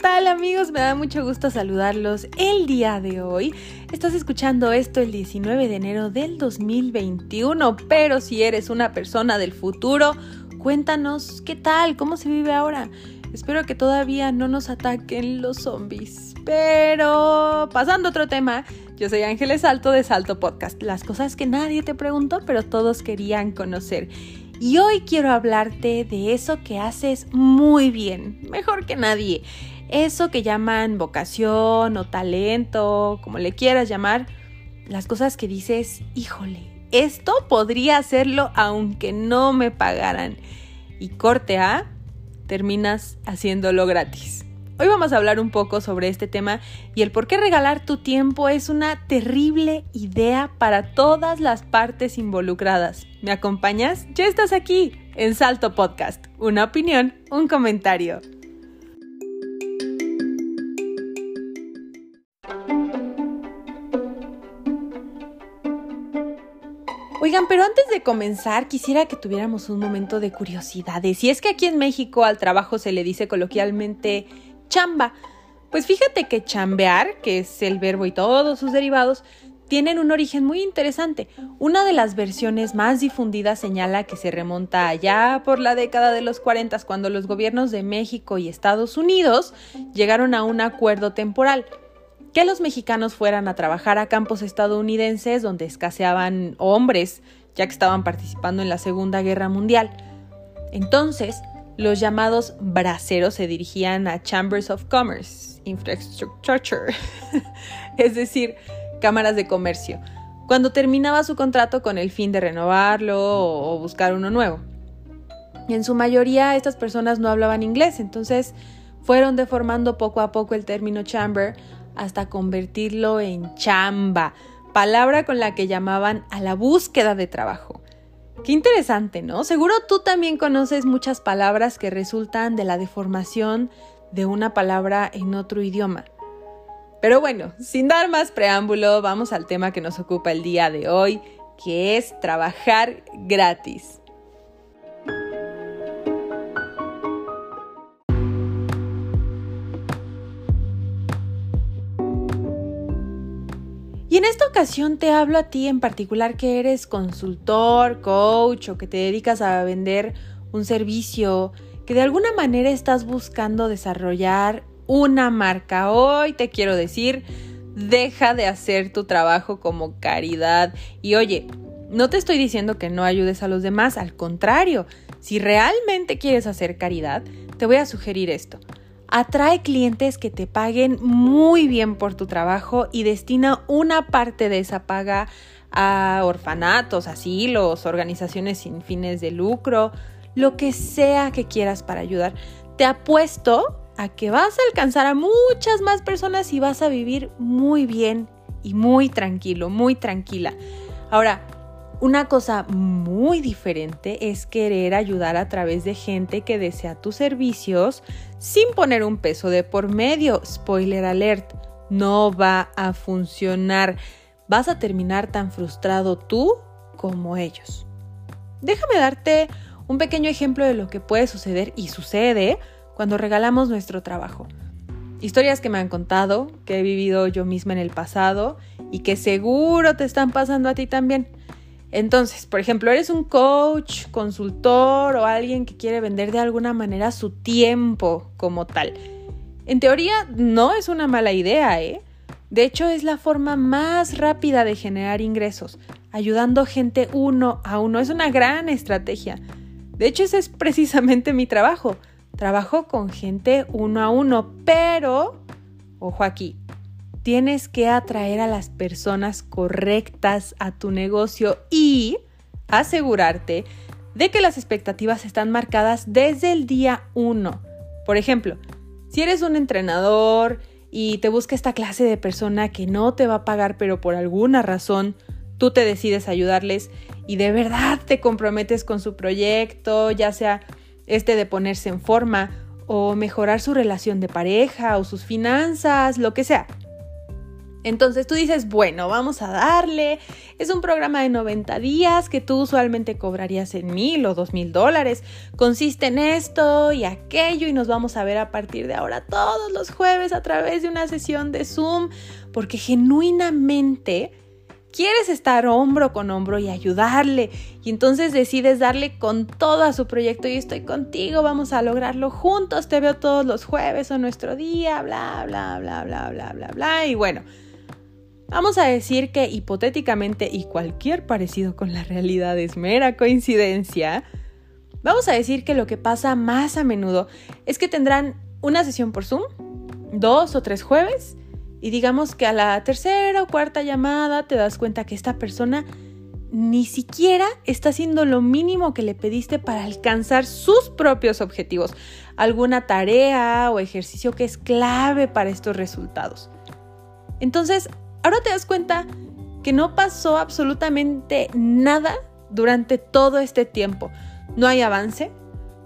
tal amigos? Me da mucho gusto saludarlos el día de hoy. Estás escuchando esto el 19 de enero del 2021, pero si eres una persona del futuro, cuéntanos qué tal, cómo se vive ahora. Espero que todavía no nos ataquen los zombies. Pero pasando a otro tema, yo soy Ángeles Salto de Salto Podcast. Las cosas que nadie te preguntó, pero todos querían conocer. Y hoy quiero hablarte de eso que haces muy bien, mejor que nadie. Eso que llaman vocación o talento, como le quieras llamar, las cosas que dices, híjole, esto podría hacerlo aunque no me pagaran. Y corte A, terminas haciéndolo gratis. Hoy vamos a hablar un poco sobre este tema y el por qué regalar tu tiempo es una terrible idea para todas las partes involucradas. ¿Me acompañas? Ya estás aquí en Salto Podcast. Una opinión, un comentario. Oigan, pero antes de comenzar, quisiera que tuviéramos un momento de curiosidades. Y es que aquí en México al trabajo se le dice coloquialmente chamba. Pues fíjate que chambear, que es el verbo y todos sus derivados, tienen un origen muy interesante. Una de las versiones más difundidas señala que se remonta allá por la década de los 40 cuando los gobiernos de México y Estados Unidos llegaron a un acuerdo temporal que los mexicanos fueran a trabajar a campos estadounidenses donde escaseaban hombres, ya que estaban participando en la Segunda Guerra Mundial. Entonces, los llamados braceros se dirigían a Chambers of Commerce, Infrastructure, es decir, cámaras de comercio, cuando terminaba su contrato con el fin de renovarlo o buscar uno nuevo. En su mayoría estas personas no hablaban inglés, entonces fueron deformando poco a poco el término chamber hasta convertirlo en chamba, palabra con la que llamaban a la búsqueda de trabajo. Qué interesante, ¿no? Seguro tú también conoces muchas palabras que resultan de la deformación de una palabra en otro idioma. Pero bueno, sin dar más preámbulo, vamos al tema que nos ocupa el día de hoy, que es trabajar gratis. En esta ocasión te hablo a ti en particular que eres consultor, coach o que te dedicas a vender un servicio, que de alguna manera estás buscando desarrollar una marca. Hoy te quiero decir, deja de hacer tu trabajo como caridad. Y oye, no te estoy diciendo que no ayudes a los demás, al contrario, si realmente quieres hacer caridad, te voy a sugerir esto. Atrae clientes que te paguen muy bien por tu trabajo y destina una parte de esa paga a orfanatos, asilos, organizaciones sin fines de lucro, lo que sea que quieras para ayudar. Te apuesto a que vas a alcanzar a muchas más personas y vas a vivir muy bien y muy tranquilo, muy tranquila. Ahora, una cosa muy diferente es querer ayudar a través de gente que desea tus servicios sin poner un peso de por medio. Spoiler alert, no va a funcionar. Vas a terminar tan frustrado tú como ellos. Déjame darte un pequeño ejemplo de lo que puede suceder y sucede cuando regalamos nuestro trabajo. Historias que me han contado, que he vivido yo misma en el pasado y que seguro te están pasando a ti también. Entonces, por ejemplo, eres un coach, consultor o alguien que quiere vender de alguna manera su tiempo como tal. En teoría no es una mala idea, ¿eh? De hecho, es la forma más rápida de generar ingresos, ayudando gente uno a uno. Es una gran estrategia. De hecho, ese es precisamente mi trabajo. Trabajo con gente uno a uno, pero, ojo aquí, tienes que atraer a las personas correctas a tu negocio y asegurarte de que las expectativas están marcadas desde el día 1. Por ejemplo, si eres un entrenador y te busca esta clase de persona que no te va a pagar, pero por alguna razón tú te decides ayudarles y de verdad te comprometes con su proyecto, ya sea este de ponerse en forma o mejorar su relación de pareja o sus finanzas, lo que sea. Entonces tú dices, bueno, vamos a darle. Es un programa de 90 días que tú usualmente cobrarías en mil o dos mil dólares. Consiste en esto y aquello y nos vamos a ver a partir de ahora todos los jueves a través de una sesión de Zoom porque genuinamente quieres estar hombro con hombro y ayudarle y entonces decides darle con todo a su proyecto y estoy contigo, vamos a lograrlo juntos, te veo todos los jueves o nuestro día, bla, bla, bla, bla, bla, bla, bla. Y bueno, vamos a decir que hipotéticamente y cualquier parecido con la realidad es mera coincidencia, vamos a decir que lo que pasa más a menudo es que tendrán una sesión por Zoom, dos o tres jueves, y digamos que a la tercera o cuarta llamada te das cuenta que esta persona ni siquiera está haciendo lo mínimo que le pediste para alcanzar sus propios objetivos, alguna tarea o ejercicio que es clave para estos resultados. Entonces, ahora te das cuenta que no pasó absolutamente nada durante todo este tiempo. No hay avance,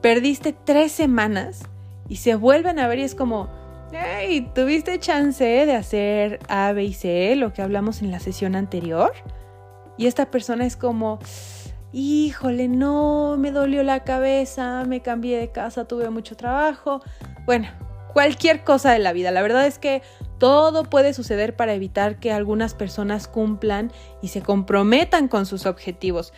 perdiste tres semanas y se vuelven a ver y es como, Hey, ¿tuviste chance de hacer A, B y C, lo que hablamos en la sesión anterior? Y esta persona es como, híjole, no, me dolió la cabeza, me cambié de casa, tuve mucho trabajo. Bueno, cualquier cosa de la vida. La verdad es que todo puede suceder para evitar que algunas personas cumplan y se comprometan con sus objetivos.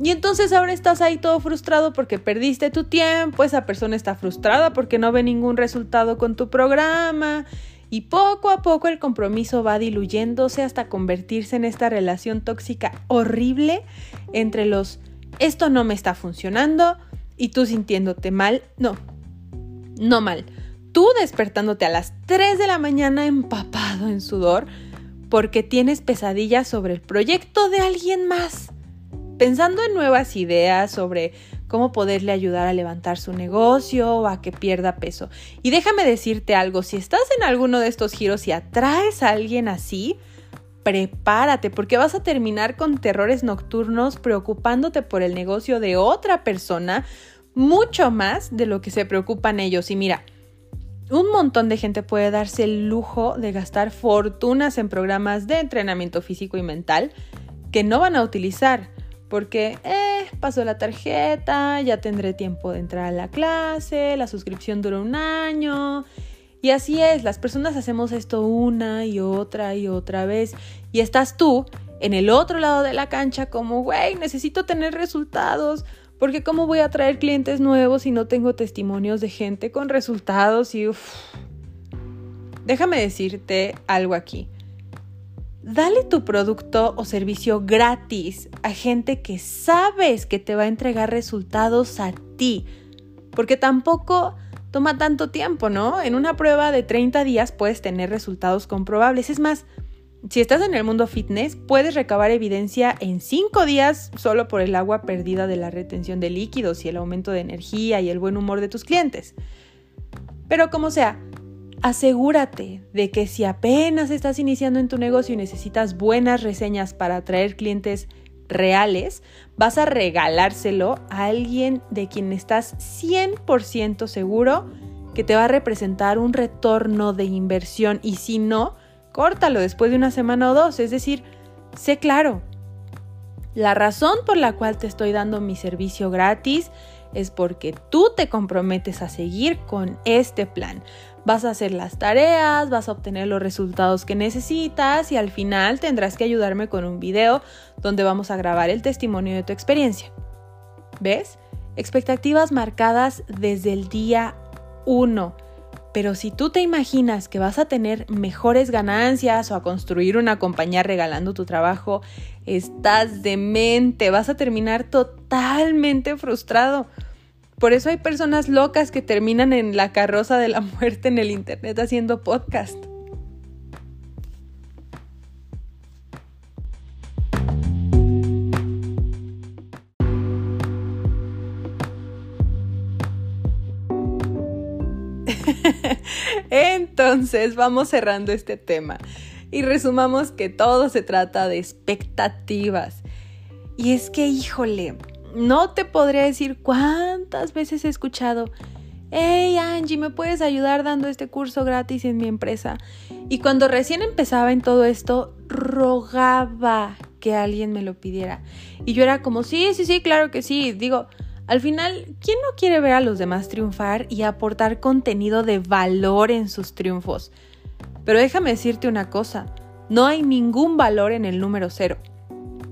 Y entonces ahora estás ahí todo frustrado porque perdiste tu tiempo, esa persona está frustrada porque no ve ningún resultado con tu programa y poco a poco el compromiso va diluyéndose hasta convertirse en esta relación tóxica horrible entre los esto no me está funcionando y tú sintiéndote mal, no, no mal, tú despertándote a las 3 de la mañana empapado en sudor porque tienes pesadillas sobre el proyecto de alguien más pensando en nuevas ideas sobre cómo poderle ayudar a levantar su negocio o a que pierda peso. Y déjame decirte algo, si estás en alguno de estos giros y atraes a alguien así, prepárate porque vas a terminar con terrores nocturnos preocupándote por el negocio de otra persona mucho más de lo que se preocupan ellos. Y mira, un montón de gente puede darse el lujo de gastar fortunas en programas de entrenamiento físico y mental que no van a utilizar porque, eh, pasó la tarjeta, ya tendré tiempo de entrar a la clase, la suscripción dura un año. Y así es, las personas hacemos esto una y otra y otra vez. Y estás tú en el otro lado de la cancha como, güey, necesito tener resultados. Porque ¿cómo voy a traer clientes nuevos si no tengo testimonios de gente con resultados? Y. Déjame decirte algo aquí. Dale tu producto o servicio gratis a gente que sabes que te va a entregar resultados a ti. Porque tampoco toma tanto tiempo, ¿no? En una prueba de 30 días puedes tener resultados comprobables. Es más, si estás en el mundo fitness, puedes recabar evidencia en 5 días solo por el agua perdida de la retención de líquidos y el aumento de energía y el buen humor de tus clientes. Pero como sea, asegúrate de que si apenas estás iniciando en tu negocio y necesitas buenas reseñas para atraer clientes reales, vas a regalárselo a alguien de quien estás 100% seguro que te va a representar un retorno de inversión y si no, córtalo después de una semana o dos. Es decir, sé claro, la razón por la cual te estoy dando mi servicio gratis es porque tú te comprometes a seguir con este plan vas a hacer las tareas, vas a obtener los resultados que necesitas y al final tendrás que ayudarme con un video donde vamos a grabar el testimonio de tu experiencia. ¿Ves? Expectativas marcadas desde el día 1. Pero si tú te imaginas que vas a tener mejores ganancias o a construir una compañía regalando tu trabajo, estás demente, vas a terminar totalmente frustrado. Por eso hay personas locas que terminan en la carroza de la muerte en el Internet haciendo podcast. Entonces vamos cerrando este tema y resumamos que todo se trata de expectativas. Y es que, híjole, no te podría decir cuántas veces he escuchado, hey Angie, ¿me puedes ayudar dando este curso gratis en mi empresa? Y cuando recién empezaba en todo esto, rogaba que alguien me lo pidiera. Y yo era como, sí, sí, sí, claro que sí. Digo, al final, ¿quién no quiere ver a los demás triunfar y aportar contenido de valor en sus triunfos? Pero déjame decirte una cosa, no hay ningún valor en el número cero.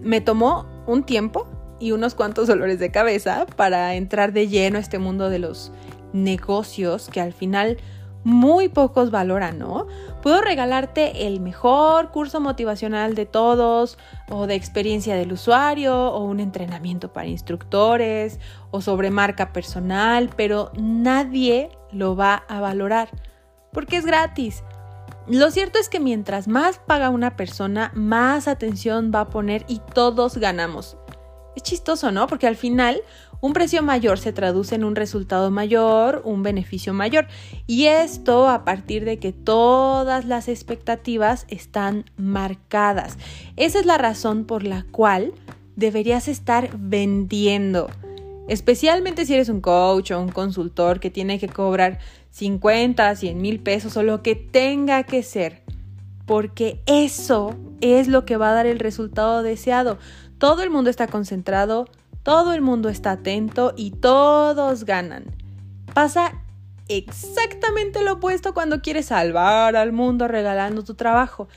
Me tomó un tiempo y unos cuantos dolores de cabeza para entrar de lleno a este mundo de los negocios que al final muy pocos valoran, ¿no? Puedo regalarte el mejor curso motivacional de todos, o de experiencia del usuario, o un entrenamiento para instructores, o sobre marca personal, pero nadie lo va a valorar, porque es gratis. Lo cierto es que mientras más paga una persona, más atención va a poner y todos ganamos. Es chistoso, ¿no? Porque al final un precio mayor se traduce en un resultado mayor, un beneficio mayor. Y esto a partir de que todas las expectativas están marcadas. Esa es la razón por la cual deberías estar vendiendo. Especialmente si eres un coach o un consultor que tiene que cobrar 50, 100 mil pesos o lo que tenga que ser. Porque eso es lo que va a dar el resultado deseado. Todo el mundo está concentrado todo el mundo está atento y todos ganan. Pasa exactamente lo opuesto cuando quieres salvar al mundo regalando tu trabajo.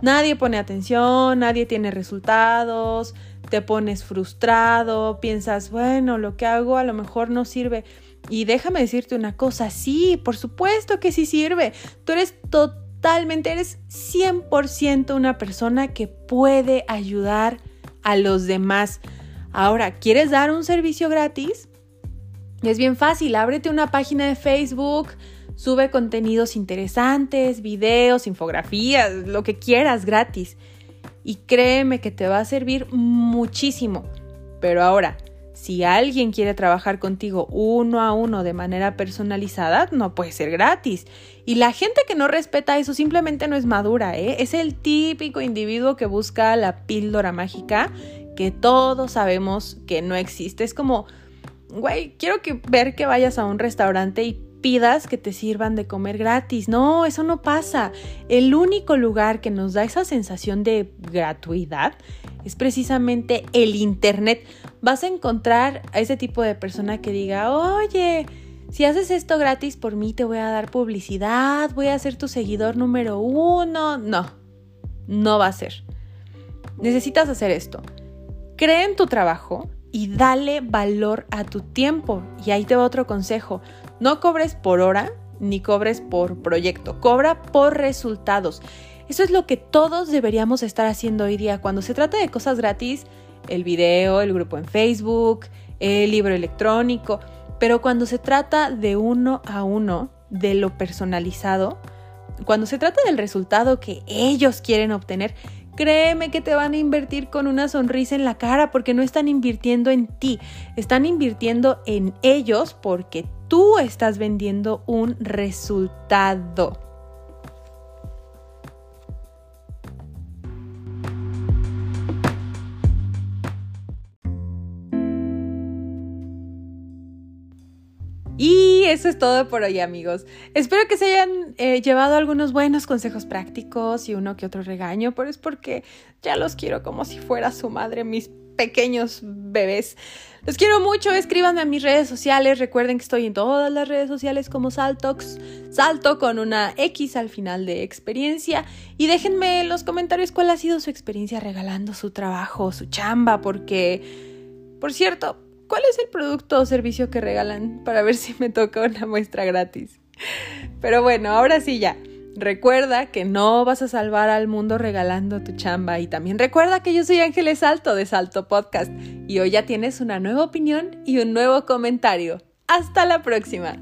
Nadie pone atención, nadie tiene resultados, te pones frustrado, piensas, bueno, lo que hago a lo mejor no sirve. Y déjame decirte una cosa, sí, por supuesto que sí sirve. Tú eres totalmente, eres 100% una persona que puede ayudar a los demás. Ahora, ¿quieres dar un servicio gratis? Es bien fácil, ábrete una página de Facebook, sube contenidos interesantes, videos, infografías, lo que quieras gratis. Y créeme que te va a servir muchísimo. Pero ahora, si alguien quiere trabajar contigo uno a uno de manera personalizada, no puede ser gratis. Y la gente que no respeta eso simplemente no es madura, ¿eh? Es el típico individuo que busca la píldora mágica que todos sabemos que no existe. Es como, güey, quiero que, ver que vayas a un restaurante y pidas que te sirvan de comer gratis. No, eso no pasa. El único lugar que nos da esa sensación de gratuidad es precisamente el Internet. Vas a encontrar a ese tipo de persona que diga, oye, si haces esto gratis por mí te voy a dar publicidad, voy a ser tu seguidor número uno. No, no va a ser. Necesitas hacer esto. Cree en tu trabajo y dale valor a tu tiempo. Y ahí te va otro consejo. No cobres por hora ni cobres por proyecto. Cobra por resultados. Eso es lo que todos deberíamos estar haciendo hoy día. Cuando se trata de cosas gratis, el video, el grupo en Facebook, el libro electrónico. Pero cuando se trata de uno a uno, de lo personalizado, cuando se trata del resultado que ellos quieren obtener, Créeme que te van a invertir con una sonrisa en la cara porque no están invirtiendo en ti, están invirtiendo en ellos porque tú estás vendiendo un resultado. Y eso es todo por hoy amigos. Espero que se hayan eh, llevado algunos buenos consejos prácticos y uno que otro regaño, pero es porque ya los quiero como si fuera su madre, mis pequeños bebés. Los quiero mucho, escríbanme a mis redes sociales, recuerden que estoy en todas las redes sociales como Saltox, Salto con una X al final de experiencia y déjenme en los comentarios cuál ha sido su experiencia regalando su trabajo, su chamba, porque, por cierto, ¿Cuál es el producto o servicio que regalan para ver si me toca una muestra gratis? Pero bueno, ahora sí ya. Recuerda que no vas a salvar al mundo regalando tu chamba y también recuerda que yo soy Ángeles Salto de Salto Podcast y hoy ya tienes una nueva opinión y un nuevo comentario. Hasta la próxima.